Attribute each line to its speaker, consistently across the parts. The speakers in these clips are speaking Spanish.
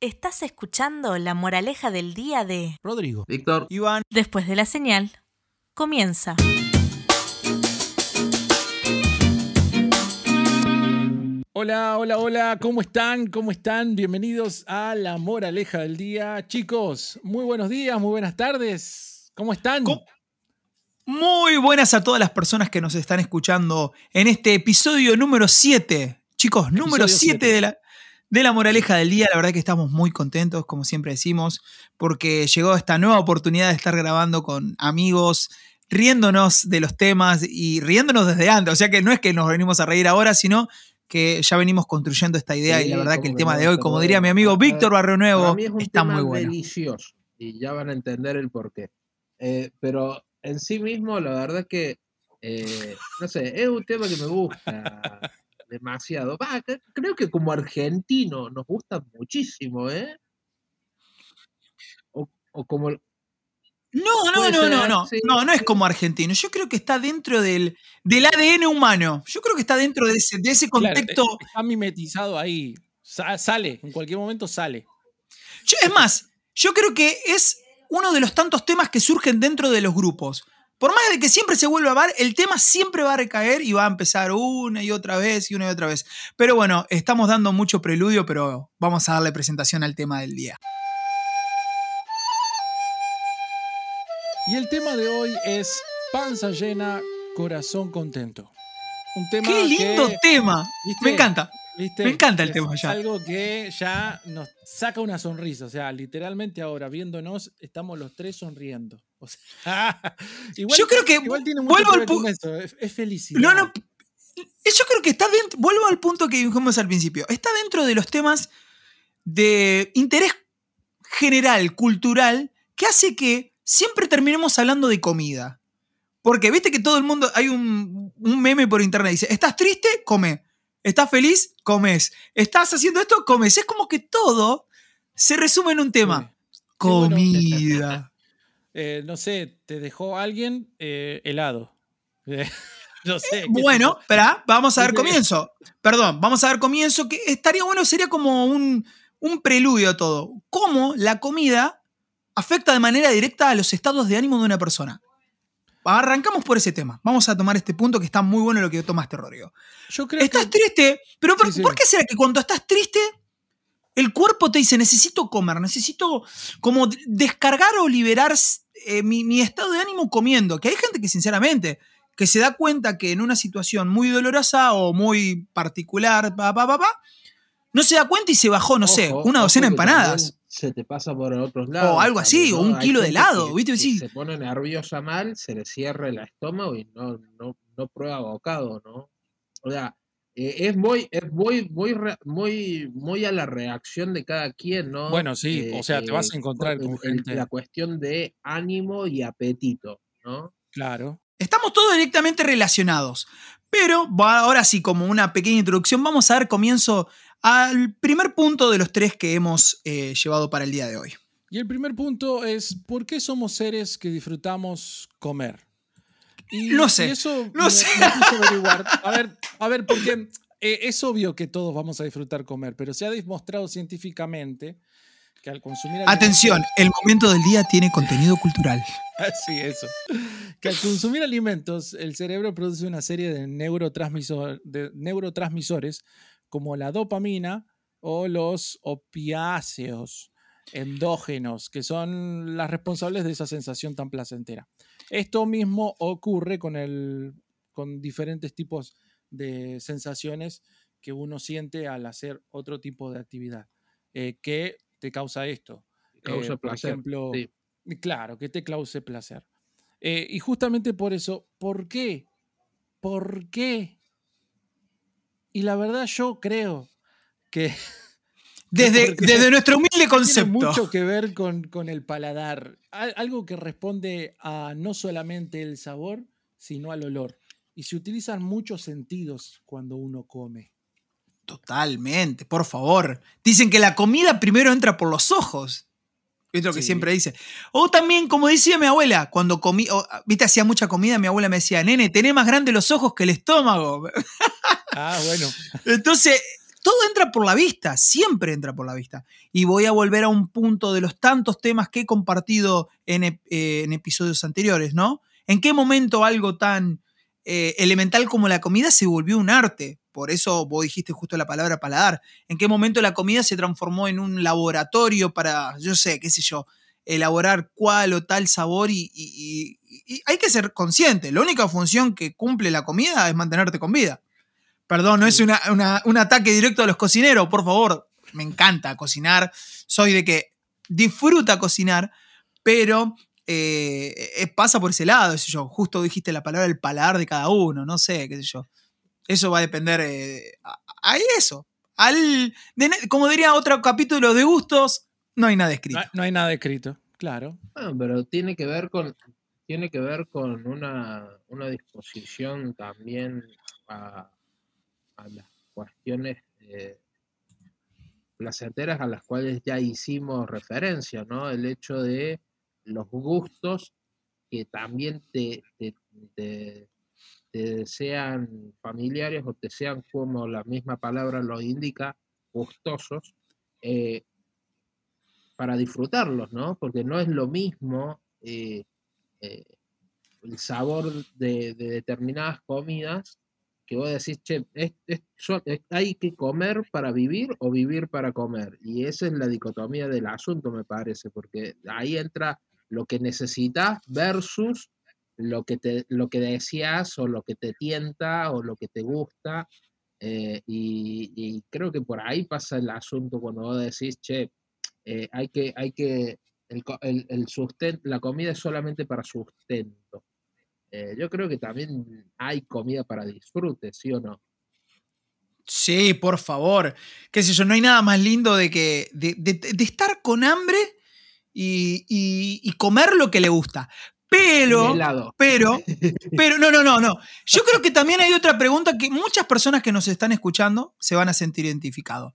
Speaker 1: Estás escuchando la moraleja del día de
Speaker 2: Rodrigo.
Speaker 3: Víctor.
Speaker 2: Iván.
Speaker 1: Después de la señal, comienza.
Speaker 2: Hola, hola, hola, ¿cómo están? ¿Cómo están? Bienvenidos a la moraleja del día. Chicos, muy buenos días, muy buenas tardes. ¿Cómo están?
Speaker 4: ¿Cómo? Muy buenas a todas las personas que nos están escuchando en este episodio número 7. Chicos, número 7 de la, de la moraleja del día. La verdad que estamos muy contentos, como siempre decimos, porque llegó esta nueva oportunidad de estar grabando con amigos, riéndonos de los temas y riéndonos desde antes. O sea que no es que nos venimos a reír ahora, sino que ya venimos construyendo esta idea
Speaker 3: Sí,
Speaker 4: y la verdad que el tema de hoy, como diría mi amigo Víctor Barrio Nuevo,
Speaker 3: es
Speaker 4: está muy bueno.
Speaker 3: delicioso y ya van a entender el porqué. Eh, pero en sí mismo, la verdad que, eh, no sé, es un tema que me gusta demasiado. Creo que como argentino nos gusta muchísimo, ¿eh? O, o como...
Speaker 4: No, no, no, no,
Speaker 3: ser,
Speaker 4: no,
Speaker 3: sí,
Speaker 4: no, no es como argentino. Yo creo que está dentro del, del ADN humano. Yo creo que está dentro de ese, de ese
Speaker 2: Claro,
Speaker 4: contexto.
Speaker 2: eh, está mimetizado ahí. Sa- sale, en cualquier momento sale.
Speaker 4: Yo- es más, yo creo que es uno de los tantos temas que surgen dentro de los grupos. Por más de que siempre se vuelva a ver, el tema siempre va a recaer y va a empezar una y otra vez y una y otra vez. Pero bueno, estamos dando mucho preludio, pero vamos a darle presentación al tema del día.
Speaker 2: Y el tema de hoy es panza llena, corazón contento. Un tema
Speaker 4: ¡Qué lindo
Speaker 2: que,
Speaker 4: tema!
Speaker 2: ¿viste?
Speaker 4: Me encanta.
Speaker 2: ¿Viste?
Speaker 4: Me encanta el
Speaker 2: Es-
Speaker 4: tema
Speaker 2: es
Speaker 4: ya.
Speaker 2: algo que ya nos saca una sonrisa. O sea, literalmente ahora viéndonos, estamos los tres sonriendo. O sea, igual,
Speaker 4: Yo creo que
Speaker 2: igual tiene mucho
Speaker 4: vuelvo al
Speaker 2: ver con
Speaker 4: pu-
Speaker 2: eso, Es, es felicidad.
Speaker 4: No, no. Yo creo que está dentro. Vuelvo al punto que dijimos al principio. Está dentro de los temas de interés general, cultural, que hace que siempre terminemos hablando de comida. Porque viste que todo el mundo. Hay un, un meme por internet. Dice: ¿Estás triste? Come. ¿Estás feliz? Comes. ¿Estás haciendo esto? Comes. Es como que todo se resume en un tema.
Speaker 2: Sí.
Speaker 4: Comida.
Speaker 2: Eh, no sé, te dejó alguien eh, helado. Eh, no sé.
Speaker 4: Bueno, espera, vamos a dar comienzo. Perdón, vamos a dar comienzo, que estaría bueno, sería como un, un preludio a todo. ¿Cómo la comida afecta de manera directa a los estados de ánimo de una persona? Arrancamos por ese tema. Vamos a tomar este punto que está muy bueno lo que tomaste, Rodrigo.
Speaker 2: Yo creo
Speaker 4: Estás
Speaker 2: que.
Speaker 4: triste, pero ¿por,
Speaker 2: Sí, sí.
Speaker 4: por qué será que cuando estás triste, el cuerpo te dice, necesito comer, necesito como descargar o liberar eh, mi, mi estado de ánimo comiendo? Que hay gente que sinceramente, que se da cuenta que en una situación muy dolorosa o muy particular, pa, pa, pa, pa, no se da cuenta y se bajó, no sé, una docena de empanadas.
Speaker 3: Se te pasa por otros lados.
Speaker 4: algo así, o un kilo de helado,
Speaker 3: que-
Speaker 4: ¿viste?
Speaker 3: que
Speaker 4: Sí.
Speaker 3: se pone nerviosa mal, se le cierra el estómago y no, no, no prueba bocado, ¿no? O sea, eh, es muy, es muy, muy, muy, muy a la reacción de cada quien, ¿no?
Speaker 2: Bueno, sí, o sea, te vas a
Speaker 3: eh,
Speaker 2: encontrar con gente-
Speaker 3: La cuestión de ánimo y apetito, ¿no?
Speaker 2: Claro.
Speaker 4: Estamos todos directamente relacionados. Pero ahora sí, como una pequeña introducción, vamos a dar comienzo al primer punto de los tres que hemos eh, llevado para el día de hoy.
Speaker 2: Y el primer punto es: ¿por qué somos seres que disfrutamos comer? Y,
Speaker 4: No sé,
Speaker 2: y eso
Speaker 4: no
Speaker 2: me-
Speaker 4: sé.
Speaker 2: me a averiguar. A ver, a ver, porque eh, es obvio que todos vamos a disfrutar comer, pero se ha demostrado científicamente que al consumir alimentos-
Speaker 4: Atención, el momento del día tiene contenido cultural.
Speaker 2: Sí, eso. Que al consumir alimentos, el cerebro produce una serie de, neurotransmisor- de neurotransmisores como la dopamina o los opiáceos endógenos, que son las responsables de esa sensación tan placentera. Esto mismo ocurre con, el, con diferentes tipos de sensaciones que uno siente al hacer otro tipo de actividad. Eh, ¿Qué te causa esto?
Speaker 3: Causa
Speaker 2: Eh, por
Speaker 3: placer.
Speaker 2: ejemplo,
Speaker 3: sí.
Speaker 2: Claro, que te cause placer. Eh, y justamente por eso, ¿por qué? ¿Por qué? Y la verdad yo creo que
Speaker 4: Desde, desde nuestro humilde
Speaker 2: tiene
Speaker 4: concepto.
Speaker 2: mucho que ver con, con el paladar. Al- algo que responde a no solamente el sabor, sino al olor. Y se utilizan muchos sentidos cuando uno come.
Speaker 4: Totalmente, por favor. Dicen que la comida primero entra por los ojos. Es lo que
Speaker 2: Sí.
Speaker 4: siempre dice. O también, como decía mi abuela, cuando comí, o, viste, hacía mucha comida, mi abuela me decía, nene, tenés más grandes los ojos que el estómago.
Speaker 2: Ah, bueno.
Speaker 4: Entonces, todo entra por la vista, siempre entra por la vista. Y voy a volver a un punto de los tantos temas que he compartido en, eh, episodios anteriores, ¿no? ¿En qué momento algo tan eh, elemental como la comida se volvió un arte? Por eso vos dijiste justo la palabra paladar. ¿En qué momento la comida se transformó en un laboratorio para, yo sé, qué sé yo, elaborar cuál o tal sabor y hay que ser consciente. La única función que cumple la comida es mantenerte con vida. Perdón, no es una- una- un ataque directo a los cocineros, por favor. Me encanta cocinar. Soy de que disfruta cocinar, pero eh, pasa por ese lado, qué sé yo. Justo dijiste la palabra el paladar de cada uno, no sé, qué sé yo. Eso va a depender eh, a, a eso. Al, de como diría otro capítulo de gustos, no hay nada escrito.
Speaker 2: No, no hay nada escrito, claro.
Speaker 3: Pero tiene que ver con tiene que ver con una, una disposición también a, a las cuestiones eh, placenteras a las cuales ya hicimos referencia, ¿no? El hecho de los gustos que también te, te, te- sean familiares o te sean, como la misma palabra lo indica, gustosos, eh, para disfrutarlos, ¿no? Porque no es lo mismo eh, el sabor de determinadas comidas que vos decís, che, es- es- hay que comer para vivir o vivir para comer. Y esa es la dicotomía del asunto, me parece, porque ahí entra lo que necesitas versus lo que, te, lo que deseas o lo que te tienta o lo que te gusta. eh, y, creo que por ahí pasa el asunto cuando vos decís, che, eh, hay que, hay que, el, el, el susten- la comida es solamente para sustento. Eh, yo creo que también hay comida para disfrute, ¿sí o no?
Speaker 4: Sí, por favor. Qué sé yo, no hay nada más lindo de que. de, de- de estar con hambre y, y- y comer lo que le gusta. Pero. Pero, pero, no, no, no, no. Yo creo que también hay otra pregunta que muchas personas que nos están escuchando se van a sentir identificados.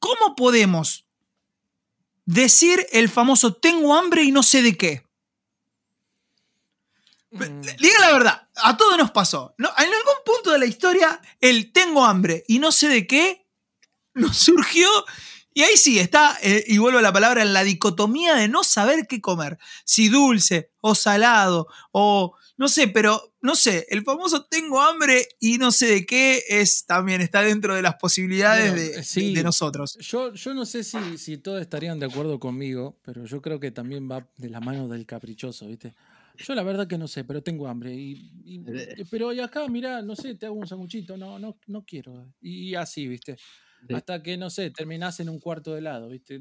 Speaker 4: ¿Cómo podemos decir el famoso tengo hambre y no sé de qué?
Speaker 2: Mm.
Speaker 4: Diga la verdad, a todos nos pasó. No, en algún punto de la historia, el tengo hambre y no sé de qué nos surgió. Y ahí sí está, eh, y vuelvo a la palabra, la dicotomía de no saber qué comer. Si dulce o salado o no sé, pero no sé, el famoso tengo hambre y no sé de qué es también está dentro de las posibilidades
Speaker 2: Bueno,
Speaker 4: de,
Speaker 2: sí.
Speaker 4: de nosotros.
Speaker 2: Yo, yo no sé si, si todos estarían de acuerdo conmigo, pero yo creo que también va de la mano del caprichoso, ¿viste? Yo la verdad que no sé, pero tengo hambre. Y, y-
Speaker 3: Eh.
Speaker 2: pero y acá, mira, no sé, te hago un sanguchito, no, no, no quiero. Y, así, ¿viste? Hasta que, no sé, terminás en un cuarto de helado, ¿viste?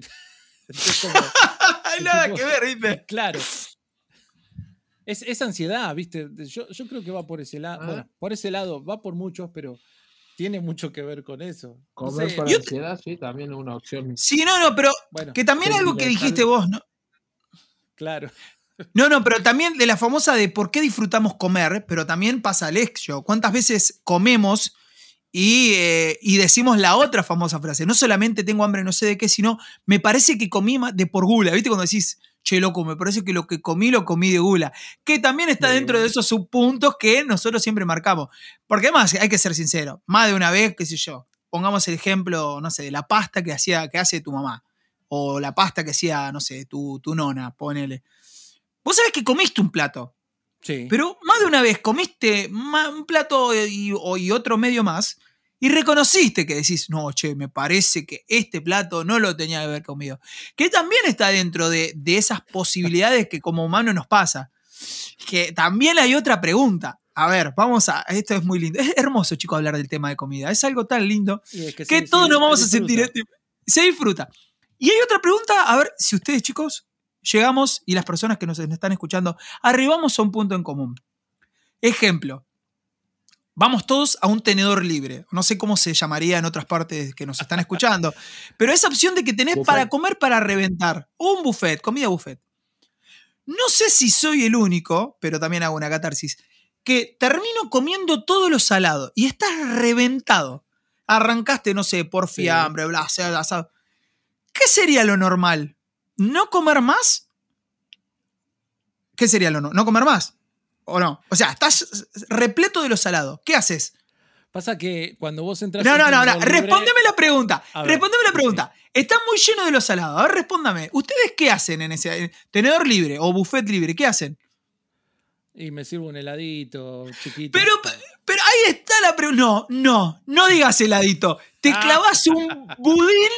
Speaker 2: Como-
Speaker 4: Hay nada que ver, ¿viste?
Speaker 2: claro. Es, es ansiedad, ¿viste? Yo, yo creo que va por ese lado.
Speaker 3: Ah.
Speaker 2: Bueno, por ese lado va por muchos, pero tiene mucho que ver con eso. No
Speaker 3: Comer
Speaker 2: sé,
Speaker 3: para
Speaker 4: yo-
Speaker 3: ansiedad, sí, también es una opción.
Speaker 4: Sí, no, no, pero
Speaker 2: Bueno,
Speaker 4: que también algo que dijiste vos, ¿no?
Speaker 2: claro.
Speaker 4: No, no, pero también de la famosa de por qué disfrutamos comer, pero también pasa el hecho. ¿Cuántas veces comemos y, eh, y decimos la otra famosa frase? No solamente tengo hambre, no sé de qué, sino me parece que comí de por gula. ¿Viste cuando decís, che, loco, me parece que lo que comí lo comí de gula? Que también está
Speaker 3: De
Speaker 4: dentro de esos subpuntos que nosotros siempre marcamos. Porque además, hay que ser sincero, más de una vez, qué sé yo, pongamos el ejemplo, no sé, de la pasta que, hacía, que hace tu mamá. O la pasta que hacía, no sé, tu, tu nona, ponele. Vos sabés que comiste un plato,
Speaker 2: Sí.
Speaker 4: pero más de una vez comiste un plato y, otro medio más y reconociste que decís, no, che, me parece que este plato no lo tenía que haber comido. Que también está dentro de, de esas posibilidades que como humano nos pasa. Que también hay otra pregunta. A ver, vamos a. Esto es muy lindo. Es hermoso, chicos, hablar del tema de comida. Es algo tan lindo
Speaker 2: es
Speaker 4: que todos nos vamos a sentir.
Speaker 2: disfruta.
Speaker 4: Se disfruta. Y hay otra pregunta, a ver si ustedes, chicos, llegamos y las personas que nos están escuchando, arribamos a un punto en común. Ejemplo. Vamos todos a un tenedor libre. No sé cómo se llamaría en otras partes que nos están escuchando. Pero esa opción de que tenés
Speaker 3: Buffet.
Speaker 4: para comer para reventar. O un buffet, comida buffet. No sé si soy el único, pero también hago una catarsis, que termino comiendo todo lo salado y estás reventado. Arrancaste, no sé, por
Speaker 3: Sí.
Speaker 4: fiambre, bla, bla, bla. ¿Qué sería lo normal? ¿No comer más? ¿Qué sería lo no? ¿No comer más? ¿O no? O sea, estás repleto de lo salado. ¿Qué haces?
Speaker 2: Pasa que cuando vos entras.
Speaker 4: No, no, no, no.
Speaker 2: Libre-
Speaker 4: Respóndeme la pregunta.
Speaker 2: Ver,
Speaker 4: Respóndeme la
Speaker 2: sí,
Speaker 4: pregunta. Está muy lleno de los salados. A ver, respóndame. ¿Ustedes qué hacen en ese tenedor libre o buffet libre? ¿Qué hacen?
Speaker 2: Y me sirvo un heladito chiquito.
Speaker 4: Pero, pero ahí está la pregunta. No, no, no digas heladito. Te
Speaker 2: Ah.
Speaker 4: clavas un budín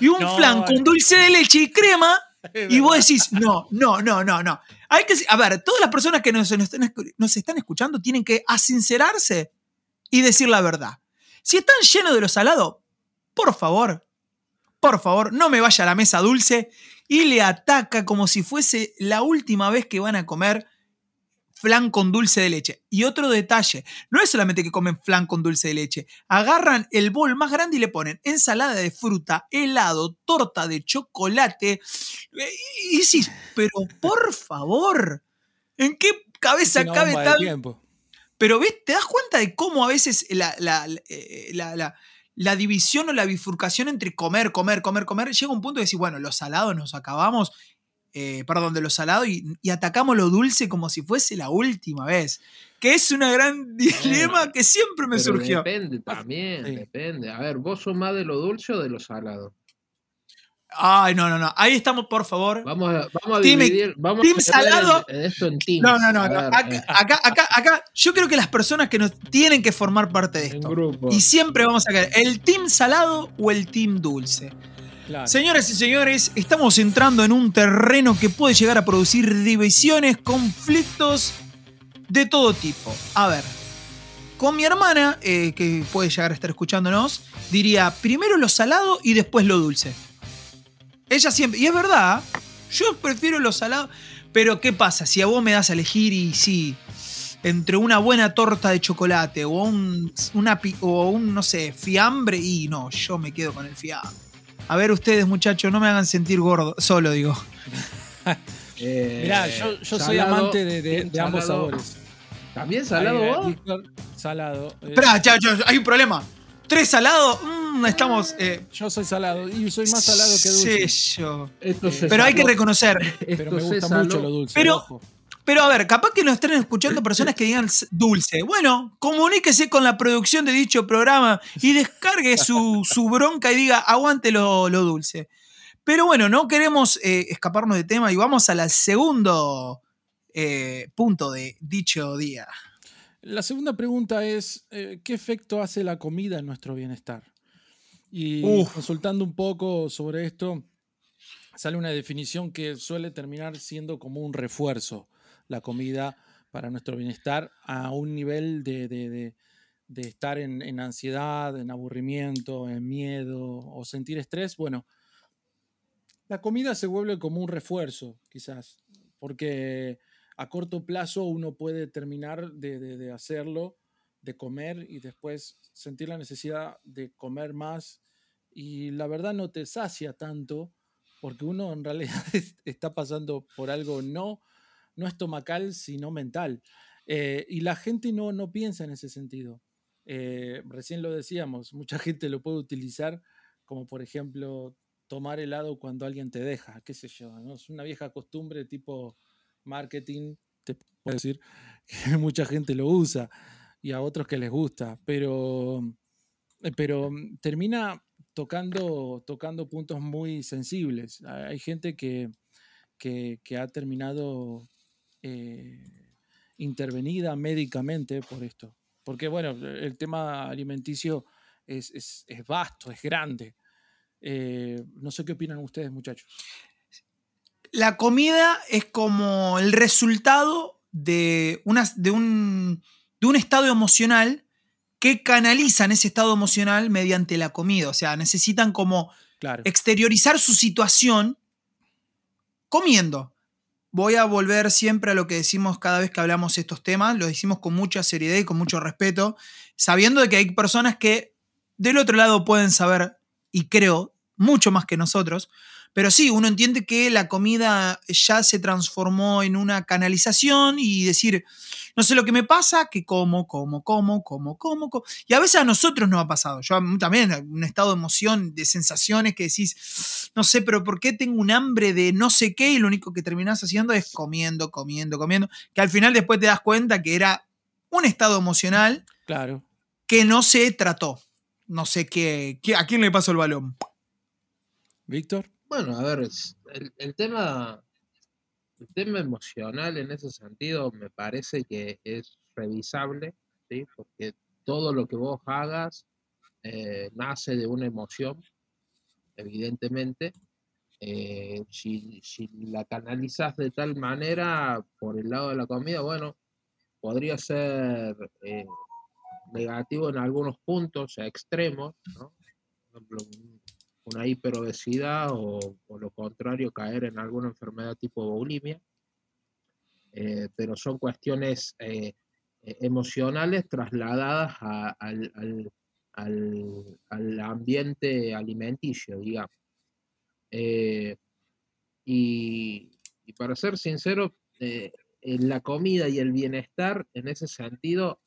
Speaker 4: y un
Speaker 2: No,
Speaker 4: flan con dulce de leche y crema y vos decís, no, no, no, no, no. Hay que, a ver, todas las personas que nos, nos están escuchando tienen que asincerarse y decir la verdad. Si están llenos de lo salado, por favor, por favor, no me vaya a la mesa dulce y le ataca como si fuese la última vez que van a comer flan con dulce de leche. Y otro detalle, no es solamente que comen flan con dulce de leche, agarran el bol más grande y le ponen ensalada de fruta, helado, torta de chocolate. eh, Y decís, pero por favor, ¿en qué cabeza cabe tal?
Speaker 2: tiempo.
Speaker 4: Pero ¿ves? ¿Te das cuenta de cómo a veces la- eh, la- la- la división o la bifurcación entre comer, comer, comer, comer, llega un punto de decir, bueno, los salados nos acabamos, eh, perdón, de los salados y, y atacamos lo dulce como si fuese la última vez? Que es una gran dilema que siempre me surgió.
Speaker 3: Depende también,
Speaker 2: Sí.
Speaker 3: depende. A ver, ¿vos sos más de lo dulce o de lo salado?
Speaker 4: Ay, no, no, no. Ahí estamos, por favor.
Speaker 3: Vamos a, vamos a
Speaker 4: Team-
Speaker 3: dividir, vamos
Speaker 4: team
Speaker 3: a
Speaker 4: salado.
Speaker 3: esto en teams.
Speaker 4: No, no, no. No. Acá,
Speaker 3: eh,
Speaker 4: acá, acá, acá, yo creo que las personas que nos tienen que formar parte de
Speaker 3: en
Speaker 4: esto.
Speaker 3: grupo.
Speaker 4: Y siempre vamos a caer, ¿el team salado o el team dulce? Señoras y señores, estamos entrando en un terreno que puede llegar a producir divisiones, conflictos de todo tipo. A ver, con mi hermana, eh, que puede llegar a estar escuchándonos, diría primero lo salado y después lo dulce. Ella siempre, y es verdad, yo prefiero lo salado, pero ¿qué pasa? Si a vos me das a elegir y sí, entre una buena torta de chocolate o un, o un, no sé, fiambre, y no, yo me quedo con el fiambre. A ver ustedes, muchachos, no me hagan sentir gordo, solo digo.
Speaker 3: Eh,
Speaker 2: Mirá, yo, yo soy amante de, de-
Speaker 3: team
Speaker 2: de ambos sabores.
Speaker 3: ¿También salado
Speaker 2: Ahí,
Speaker 3: vos?
Speaker 2: Víctor, salado. eh,
Speaker 4: ya, hay un problema. Tres salados, mm, estamos. eh,
Speaker 2: yo soy salado y soy más salado que dulce.
Speaker 4: sí, yo.
Speaker 3: Esto se
Speaker 4: Pero hay que reconocer.
Speaker 3: esto
Speaker 2: Pero me gusta mucho lo dulce.
Speaker 4: Pero-
Speaker 2: ojo.
Speaker 4: Pero a ver, capaz que nos estén escuchando personas que digan dulce. Bueno, comuníquese con la producción de dicho programa y descargue su, su bronca y diga, aguante lo, lo dulce. Pero bueno, no queremos eh, escaparnos de tema y vamos al segundo eh, punto de dicho día.
Speaker 2: La segunda pregunta es, eh, ¿qué efecto hace la comida en nuestro bienestar? Y
Speaker 4: Uf.
Speaker 2: consultando un poco sobre esto, sale una definición que suele terminar siendo como un refuerzo, la comida para nuestro bienestar a un nivel de, de- de- estar en, en ansiedad, en aburrimiento, en miedo o sentir estrés. Bueno, la comida se vuelve como un refuerzo, quizás, porque a corto plazo uno puede terminar de hacerlo, de comer y después sentir la necesidad de comer más y la verdad no te sacia tanto porque uno en realidad está pasando por algo no, no estomacal, sino mental. Eh, y la gente no, no piensa en ese sentido. Eh, recién lo decíamos, mucha gente lo puede utilizar como por ejemplo tomar helado cuando alguien te deja, qué sé yo, ¿no? Es una vieja costumbre tipo marketing, te puedo decir, que mucha gente lo usa y a otros que les gusta, pero, eh, pero termina tocando, tocando puntos muy sensibles. Hay gente que, que, que ha terminado eh, intervenida médicamente por esto. Porque, bueno, el tema alimenticio es, es- es vasto, es grande. Eh, no sé qué opinan ustedes, muchachos.
Speaker 4: La comida es como el resultado de, una- de, un, de un estado emocional que canalizan ese estado emocional mediante la comida. O sea, necesitan como
Speaker 2: Claro.
Speaker 4: exteriorizar su situación comiendo. Voy a volver siempre a lo que decimos cada vez que hablamos estos temas, lo decimos con mucha seriedad y con mucho respeto, sabiendo de que hay personas que del otro lado pueden saber, y creo, mucho más que nosotros, pero sí, uno entiende que la comida ya se transformó en una canalización y decir, no sé lo que me pasa, que como, como, como, como, como, como. Y a veces a nosotros nos ha pasado. Yo también, un estado de emoción, de sensaciones que decís, no sé, pero ¿por qué tengo un hambre de no sé qué? Y lo único que terminás haciendo es comiendo, comiendo, comiendo. Que al final después te das cuenta que era un estado emocional
Speaker 2: Claro.
Speaker 4: que no se trató. No sé qué, qué- a quién le pasó el balón.
Speaker 2: Víctor.
Speaker 3: Bueno, a ver, el, el tema, el tema emocional en ese sentido me parece que es revisable, ¿sí? Porque todo lo que vos hagas eh, nace de una emoción, evidentemente. Eh, si, si la canalizas de tal manera por el lado de la comida, bueno, podría ser eh, negativo en algunos puntos extremos, ¿no? Por ejemplo, un- una hiperobesidad o, o lo contrario, caer en alguna enfermedad tipo bulimia. Eh, pero son cuestiones eh, eh, emocionales trasladadas al, al- al- al ambiente alimenticio, digamos. Y, para ser sincero, en la comida y el bienestar, en ese sentido,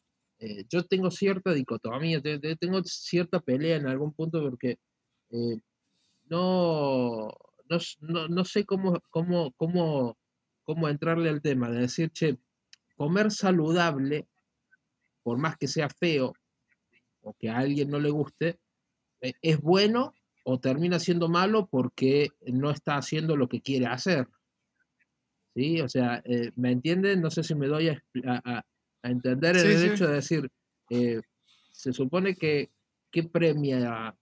Speaker 3: yo tengo cierta dicotomía, te- te- tengo cierta pelea en algún punto porque no, no, no- no sé cómo, cómo, cómo, cómo entrarle al tema, de decir, che, comer saludable, por más que sea feo o que a alguien no le guste, eh, es bueno o termina siendo malo porque no está haciendo lo que quiere hacer. ¿Sí? O sea, eh, ¿me entienden? No sé si me doy a, entender
Speaker 4: Sí,
Speaker 3: el
Speaker 4: sí.
Speaker 3: hecho de decir, eh, se supone que, ¿qué premia,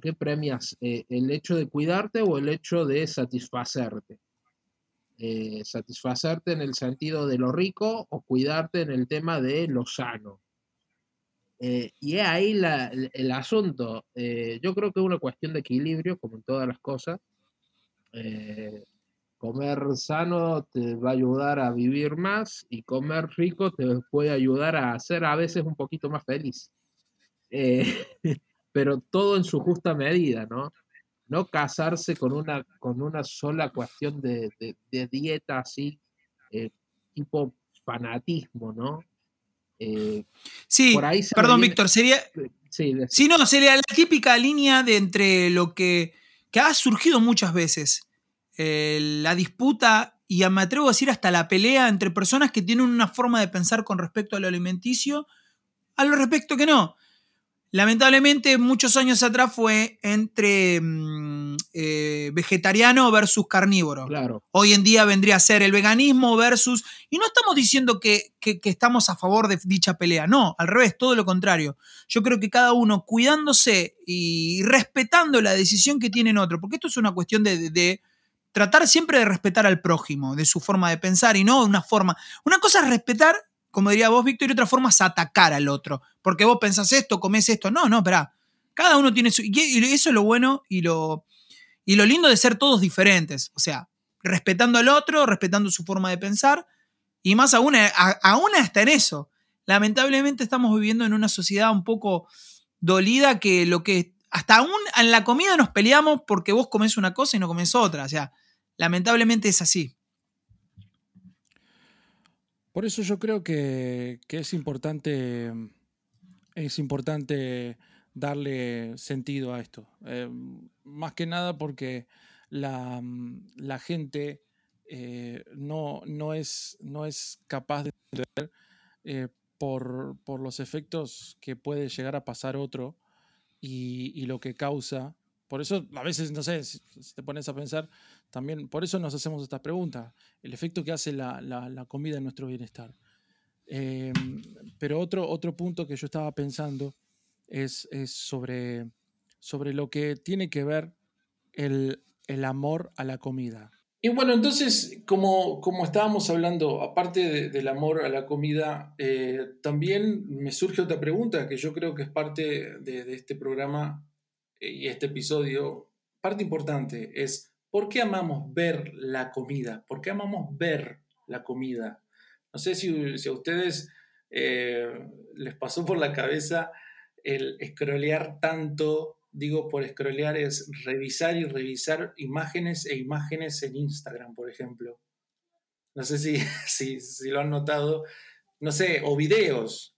Speaker 3: qué premias? Eh, ¿El hecho de cuidarte o el hecho de satisfacerte? Eh, satisfacerte en el sentido de lo rico o cuidarte en el tema de lo sano. Eh, y es ahí la- el, el asunto. Eh, yo creo que es una cuestión de equilibrio, como en todas las cosas. Eh, comer sano te va a ayudar a vivir más y comer rico te puede ayudar a ser a veces un poquito más feliz. Pero todo en su justa medida, ¿no? No casarse con una, con una sola cuestión de, de- de dieta así, eh, tipo fanatismo, ¿no? Eh,
Speaker 4: Sí,
Speaker 3: Por ahí
Speaker 4: perdón,
Speaker 3: viene-
Speaker 4: Víctor, sería,
Speaker 3: sí, de-
Speaker 4: Sí, no, sería la típica línea de entre lo que, que ha surgido muchas veces, eh, la disputa y me atrevo a decir hasta la pelea entre personas que tienen una forma de pensar con respecto a lo alimenticio, a lo respecto que no. Lamentablemente, muchos años atrás fue entre mm, eh, vegetariano versus carnívoro.
Speaker 3: claro.
Speaker 4: Hoy en día vendría a ser el veganismo versus... Y no estamos diciendo que, que- que estamos a favor de dicha pelea, no, al revés, todo lo contrario. Yo creo que cada uno cuidándose y respetando la decisión que tiene en otro, porque esto es una cuestión de, de- de tratar siempre de respetar al prójimo, de su forma de pensar y no una forma... Una cosa es respetar, como diría vos, Víctor, y otra forma es atacar al otro, porque vos pensás esto, comés esto. No, no, espera. Cada uno tiene su... Y eso es lo bueno y lo, y lo lindo de ser todos diferentes. O sea, respetando al otro, respetando su forma de pensar, y más aún, a- aún hasta en eso. Lamentablemente estamos viviendo en una sociedad un poco dolida que lo que hasta aún en la comida nos peleamos porque vos comés una cosa y no comés otra. O sea, lamentablemente es así.
Speaker 2: Por eso yo creo que, es importante. Es importante darle sentido a esto. Eh, más que nada porque la, mm, la gente eh, no, no, es, no es capaz de entender eh, por, por los efectos que puede llegar a pasar otro y, y lo que causa. Por eso, a veces, no sé, si te pones a pensar, también por eso nos hacemos estas preguntas. El efecto que hace la, la- comida en nuestro bienestar. Eh, pero otro, otro punto que yo estaba pensando es, es sobre, sobre lo que tiene que ver el, el amor a la comida.
Speaker 5: Y bueno, entonces, como, como estábamos hablando, aparte de- del amor a la comida, eh, también me surge otra pregunta que yo creo que es parte de, de este programa eh, y este episodio. Parte importante es, ¿por qué amamos ver la comida? ¿Por qué amamos ver la comida? No sé si, a ustedes eh, les pasó por la cabeza el scrollear tanto, digo por scrollear es revisar y revisar imágenes e imágenes en Instagram, por ejemplo. No sé si, si, si lo han notado, no sé, o videos,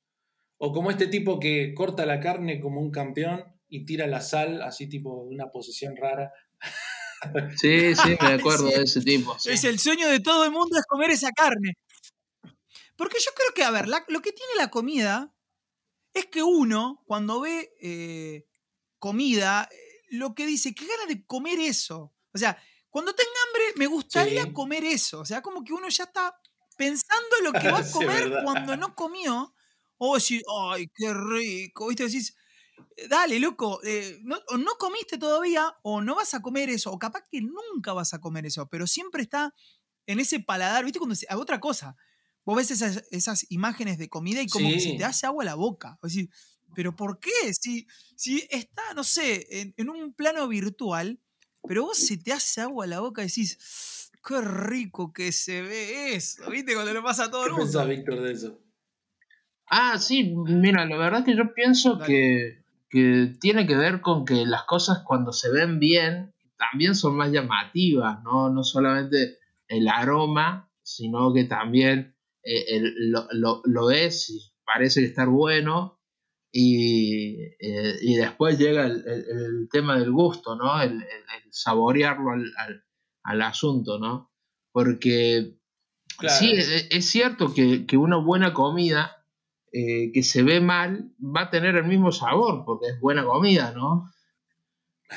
Speaker 5: o como este tipo que corta la carne como un campeón y tira la sal, así tipo de una posición rara.
Speaker 3: Sí, sí, me acuerdo de ese tipo. sí.
Speaker 4: Es el sueño de todo el mundo es comer esa carne. Porque yo creo que, a ver, la- lo que tiene la comida es que uno, cuando ve eh, comida, eh, lo que dice, qué ganas de comer eso. O sea, cuando tenga hambre, me gustaría
Speaker 2: Sí.
Speaker 4: comer eso. O sea, como que uno ya está pensando en lo que va a comer cuando no comió. O decir, ay, qué rico. ¿Viste? Decís, "Eh, dale, loco, eh, no, o no comiste todavía, o no vas a comer eso, o capaz que nunca vas a comer eso, pero siempre está en ese paladar, ¿viste? Cuando se, a otra cosa. Vos ves esas, esas imágenes de comida y como que se te hace agua la boca. O ¿pero por qué? Si, si está, no sé, en, en un plano virtual, pero vos se te hace agua la boca y decís, qué rico que se ve eso, ¿viste? Cuando le pasa a todo
Speaker 2: ¿Qué
Speaker 4: el mundo.
Speaker 2: pensás, Víctor, de eso?
Speaker 3: Ah, sí, mira, la verdad que yo pienso
Speaker 4: Dale.
Speaker 3: que, que tiene que ver con que las cosas cuando se ven bien también son más llamativas, ¿no? No solamente el aroma, sino que también eh, el- lo, lo, lo ves y parece estar bueno y, eh, y después llega el, el- el tema del gusto, ¿no? El, saborearlo al, al- al asunto, ¿no? Porque
Speaker 2: Claro.
Speaker 3: sí, es, es cierto que, que una buena comida eh, que se ve mal va a tener el mismo sabor, porque es buena comida, ¿no?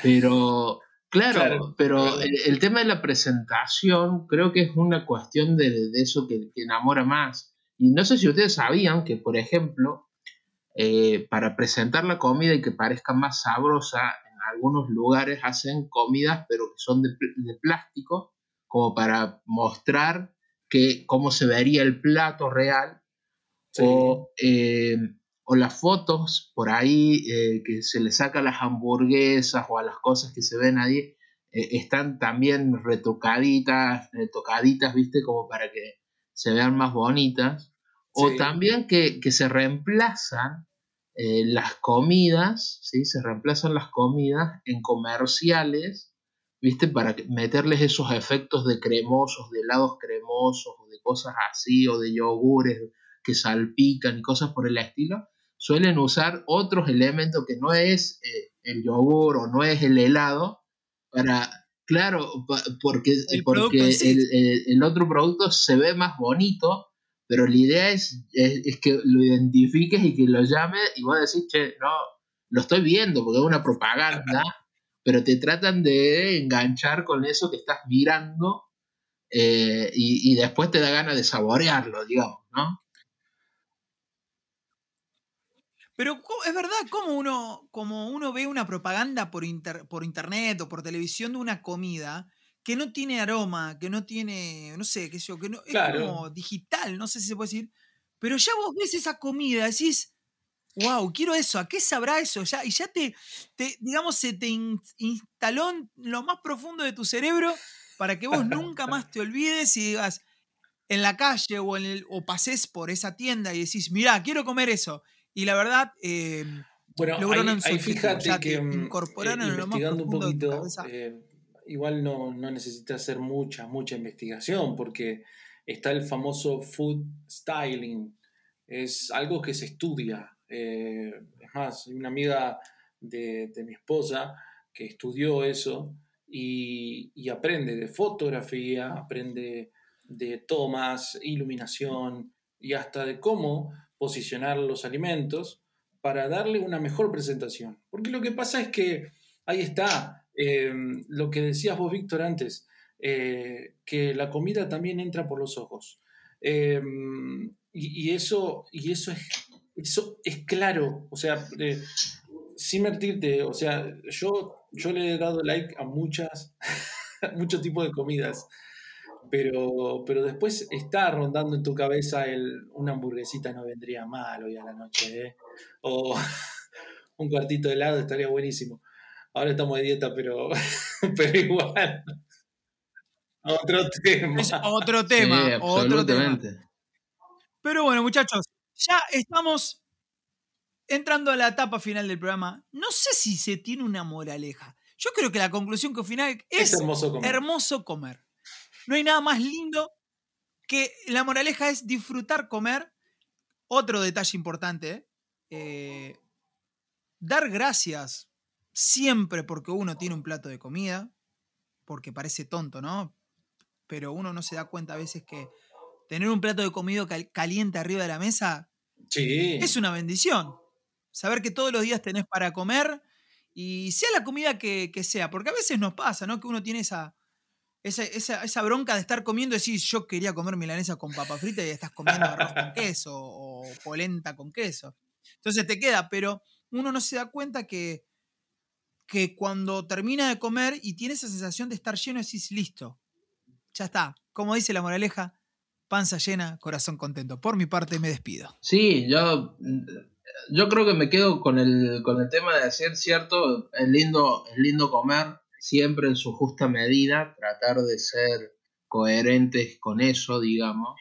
Speaker 3: Pero, claro,
Speaker 2: Claro,
Speaker 3: pero el, el tema de la presentación creo que es una cuestión de, de eso que, que enamora más. Y no sé si ustedes sabían que, por ejemplo, eh, para presentar la comida y que parezca más sabrosa, en algunos lugares hacen comidas, pero que son de, de plástico, como para mostrar que, cómo se vería el plato real
Speaker 2: Sí.
Speaker 3: o, eh, o las fotos por ahí eh, que se le saca a las hamburguesas o a las cosas que se ven ahí, eh, están también retocaditas, retocaditas, ¿viste? Como para que se vean más bonitas. O
Speaker 2: Sí.
Speaker 3: también que, que se reemplazan las comidas, ¿sí? Se reemplazan las comidas en comerciales, ¿viste? Para meterles esos efectos de cremosos, de helados cremosos, o de cosas así, o de yogures que salpican y cosas por el estilo, suelen usar otros elementos que no es eh, el yogur o no es el helado para, claro, pa- porque,
Speaker 4: El
Speaker 3: porque
Speaker 4: sí.
Speaker 3: el, el- el otro producto se ve más bonito, pero la idea es, es, es que lo identifiques y que lo llames y vos decís, che, no, lo estoy viendo porque es una propaganda, pero te tratan de enganchar con eso que estás mirando eh, y, y después te da ganas de saborearlo, digamos, ¿no?
Speaker 4: Pero es verdad, como uno, como uno ve una propaganda por, inter- por internet o por televisión de una comida que no tiene aroma, que no tiene, no sé, qué sé yo, que no, es
Speaker 2: Claro.
Speaker 4: como digital, no sé si se puede decir, pero ya vos ves esa comida, decís, wow, quiero eso, ¿a qué sabrá eso? Ya, y ya te, te, digamos, se te in- instaló en lo más profundo de tu cerebro para que vos nunca más te olvides y digas, en la calle o, en el, o pases por esa tienda y decís, mirá, quiero comer eso. Y la verdad, eh,
Speaker 2: Bueno,
Speaker 4: lograron
Speaker 2: ahí, ahí fíjate
Speaker 4: te
Speaker 2: que mm,
Speaker 4: incorporaron
Speaker 2: eh,
Speaker 4: en lo más
Speaker 2: investigando un poquito, eh, igual no, no necesitas hacer mucha, mucha investigación, porque está el famoso food styling. Es algo que se estudia. eh, es más, hay una amiga de, de mi esposa que estudió eso y, y aprende de fotografía, aprende de tomas, iluminación y hasta de cómo posicionar los alimentos para darle una mejor presentación. Porque lo que pasa es que ahí está eh, lo que decías vos, Víctor, antes, eh, que la comida también entra por los ojos. Eh, y, eso, y eso, es, eso es claro, o sea, sin mentirte, o sea, yo, yo le he dado like a muchas, muchos tipos de comidas pero, pero después está rondando en tu cabeza el una hamburguesita no vendría mal hoy a la noche, ¿eh? O un cuartito de helado estaría buenísimo. Ahora estamos de dieta, pero, pero igual. Otro tema.
Speaker 4: Es otro tema,
Speaker 3: Sí,
Speaker 4: otro tema.
Speaker 3: absolutamente.
Speaker 4: Pero bueno, muchachos, ya estamos entrando a la etapa final del programa. No sé si se tiene una moraleja. Yo creo que la conclusión que final
Speaker 2: Es,
Speaker 4: es,
Speaker 2: hermoso comer.
Speaker 4: hermoso comer. No hay nada más lindo que la moraleja es disfrutar comer. Otro detalle importante, eh, dar gracias siempre porque uno tiene un plato de comida, porque parece tonto, ¿no? Pero uno no se da cuenta a veces que tener un plato de comida cal- caliente arriba de la mesa
Speaker 2: Sí.
Speaker 4: es una bendición. Saber que todos los días tenés para comer y sea la comida que, que sea, porque a veces nos pasa, ¿no? Que uno tiene esa, esa, esa, esa bronca de estar comiendo decir, yo quería comer milanesa con papa frita y estás comiendo arroz con queso o polenta con queso. Entonces te queda, pero uno no se da cuenta que, que cuando termina de comer y tiene esa sensación de estar lleno, decís, listo, ya está. Como dice la moraleja, panza llena, corazón contento. Por mi parte me despido.
Speaker 3: Sí, yo, yo creo que me quedo con el, con el tema de decir, cierto, es lindo, es lindo comer siempre en su justa medida, tratar de ser coherentes con eso, digamos.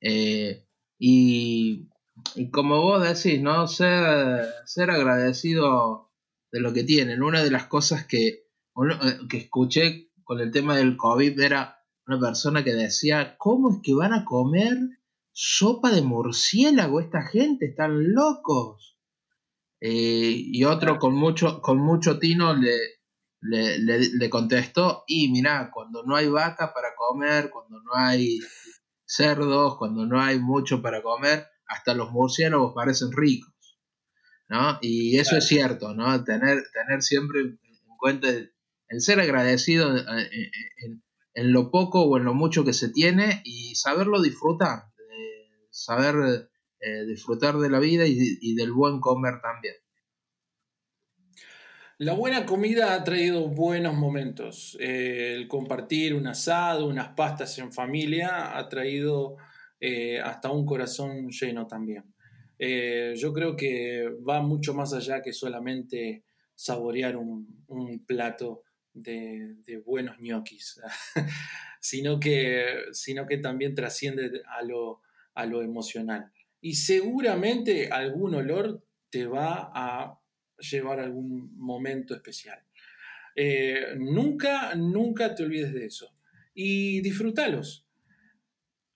Speaker 3: Eh, y, y, como vos decís, ¿no? Ser, ser agradecido de lo que tienen. Una de las cosas que, eh, que escuché con el tema del COVID era una persona que decía, ¿cómo es que van a comer sopa de murciélago esta gente? Están locos. Eh, y otro con mucho, con mucho tino le, le, le, contestó, y mira, cuando no hay vaca para comer, cuando no hay cerdos, cuando no hay mucho para comer, hasta los murciélagos parecen ricos. ¿no? Y eso es cierto, ¿no? Tener, tener siempre en cuenta el, ser agradecido eh, eh, en, en, lo poco o en lo mucho que se tiene y saberlo disfrutar, saber eh, disfrutar de la vida y, y del buen comer también.
Speaker 2: La buena comida ha traído buenos momentos. Eh, el compartir un asado, unas pastas en familia, ha traído eh, hasta un corazón lleno también. Eh, yo creo que va mucho más allá que solamente saborear un, un plato de, de, buenos ñoquis, sino, que, sino que también trasciende a lo, a lo emocional. Y seguramente algún olor te va a llevar algún momento especial. Eh, nunca, nunca te olvides de eso. Y disfrútalos.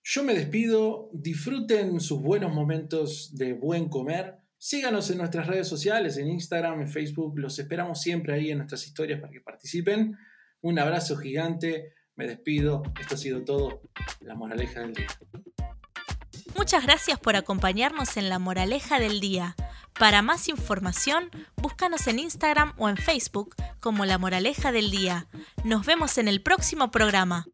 Speaker 2: Yo me despido, disfruten sus buenos momentos de buen comer. Síganos en nuestras redes sociales, en Instagram, en Facebook. Los esperamos siempre ahí en nuestras historias para que participen. Un abrazo gigante. Me despido. Esto ha sido todo. La moraleja del día.
Speaker 1: Muchas gracias por acompañarnos en la moraleja del día. Para más información, búscanos en Instagram o en Facebook como La Moraleja del Día. Nos vemos en el próximo programa.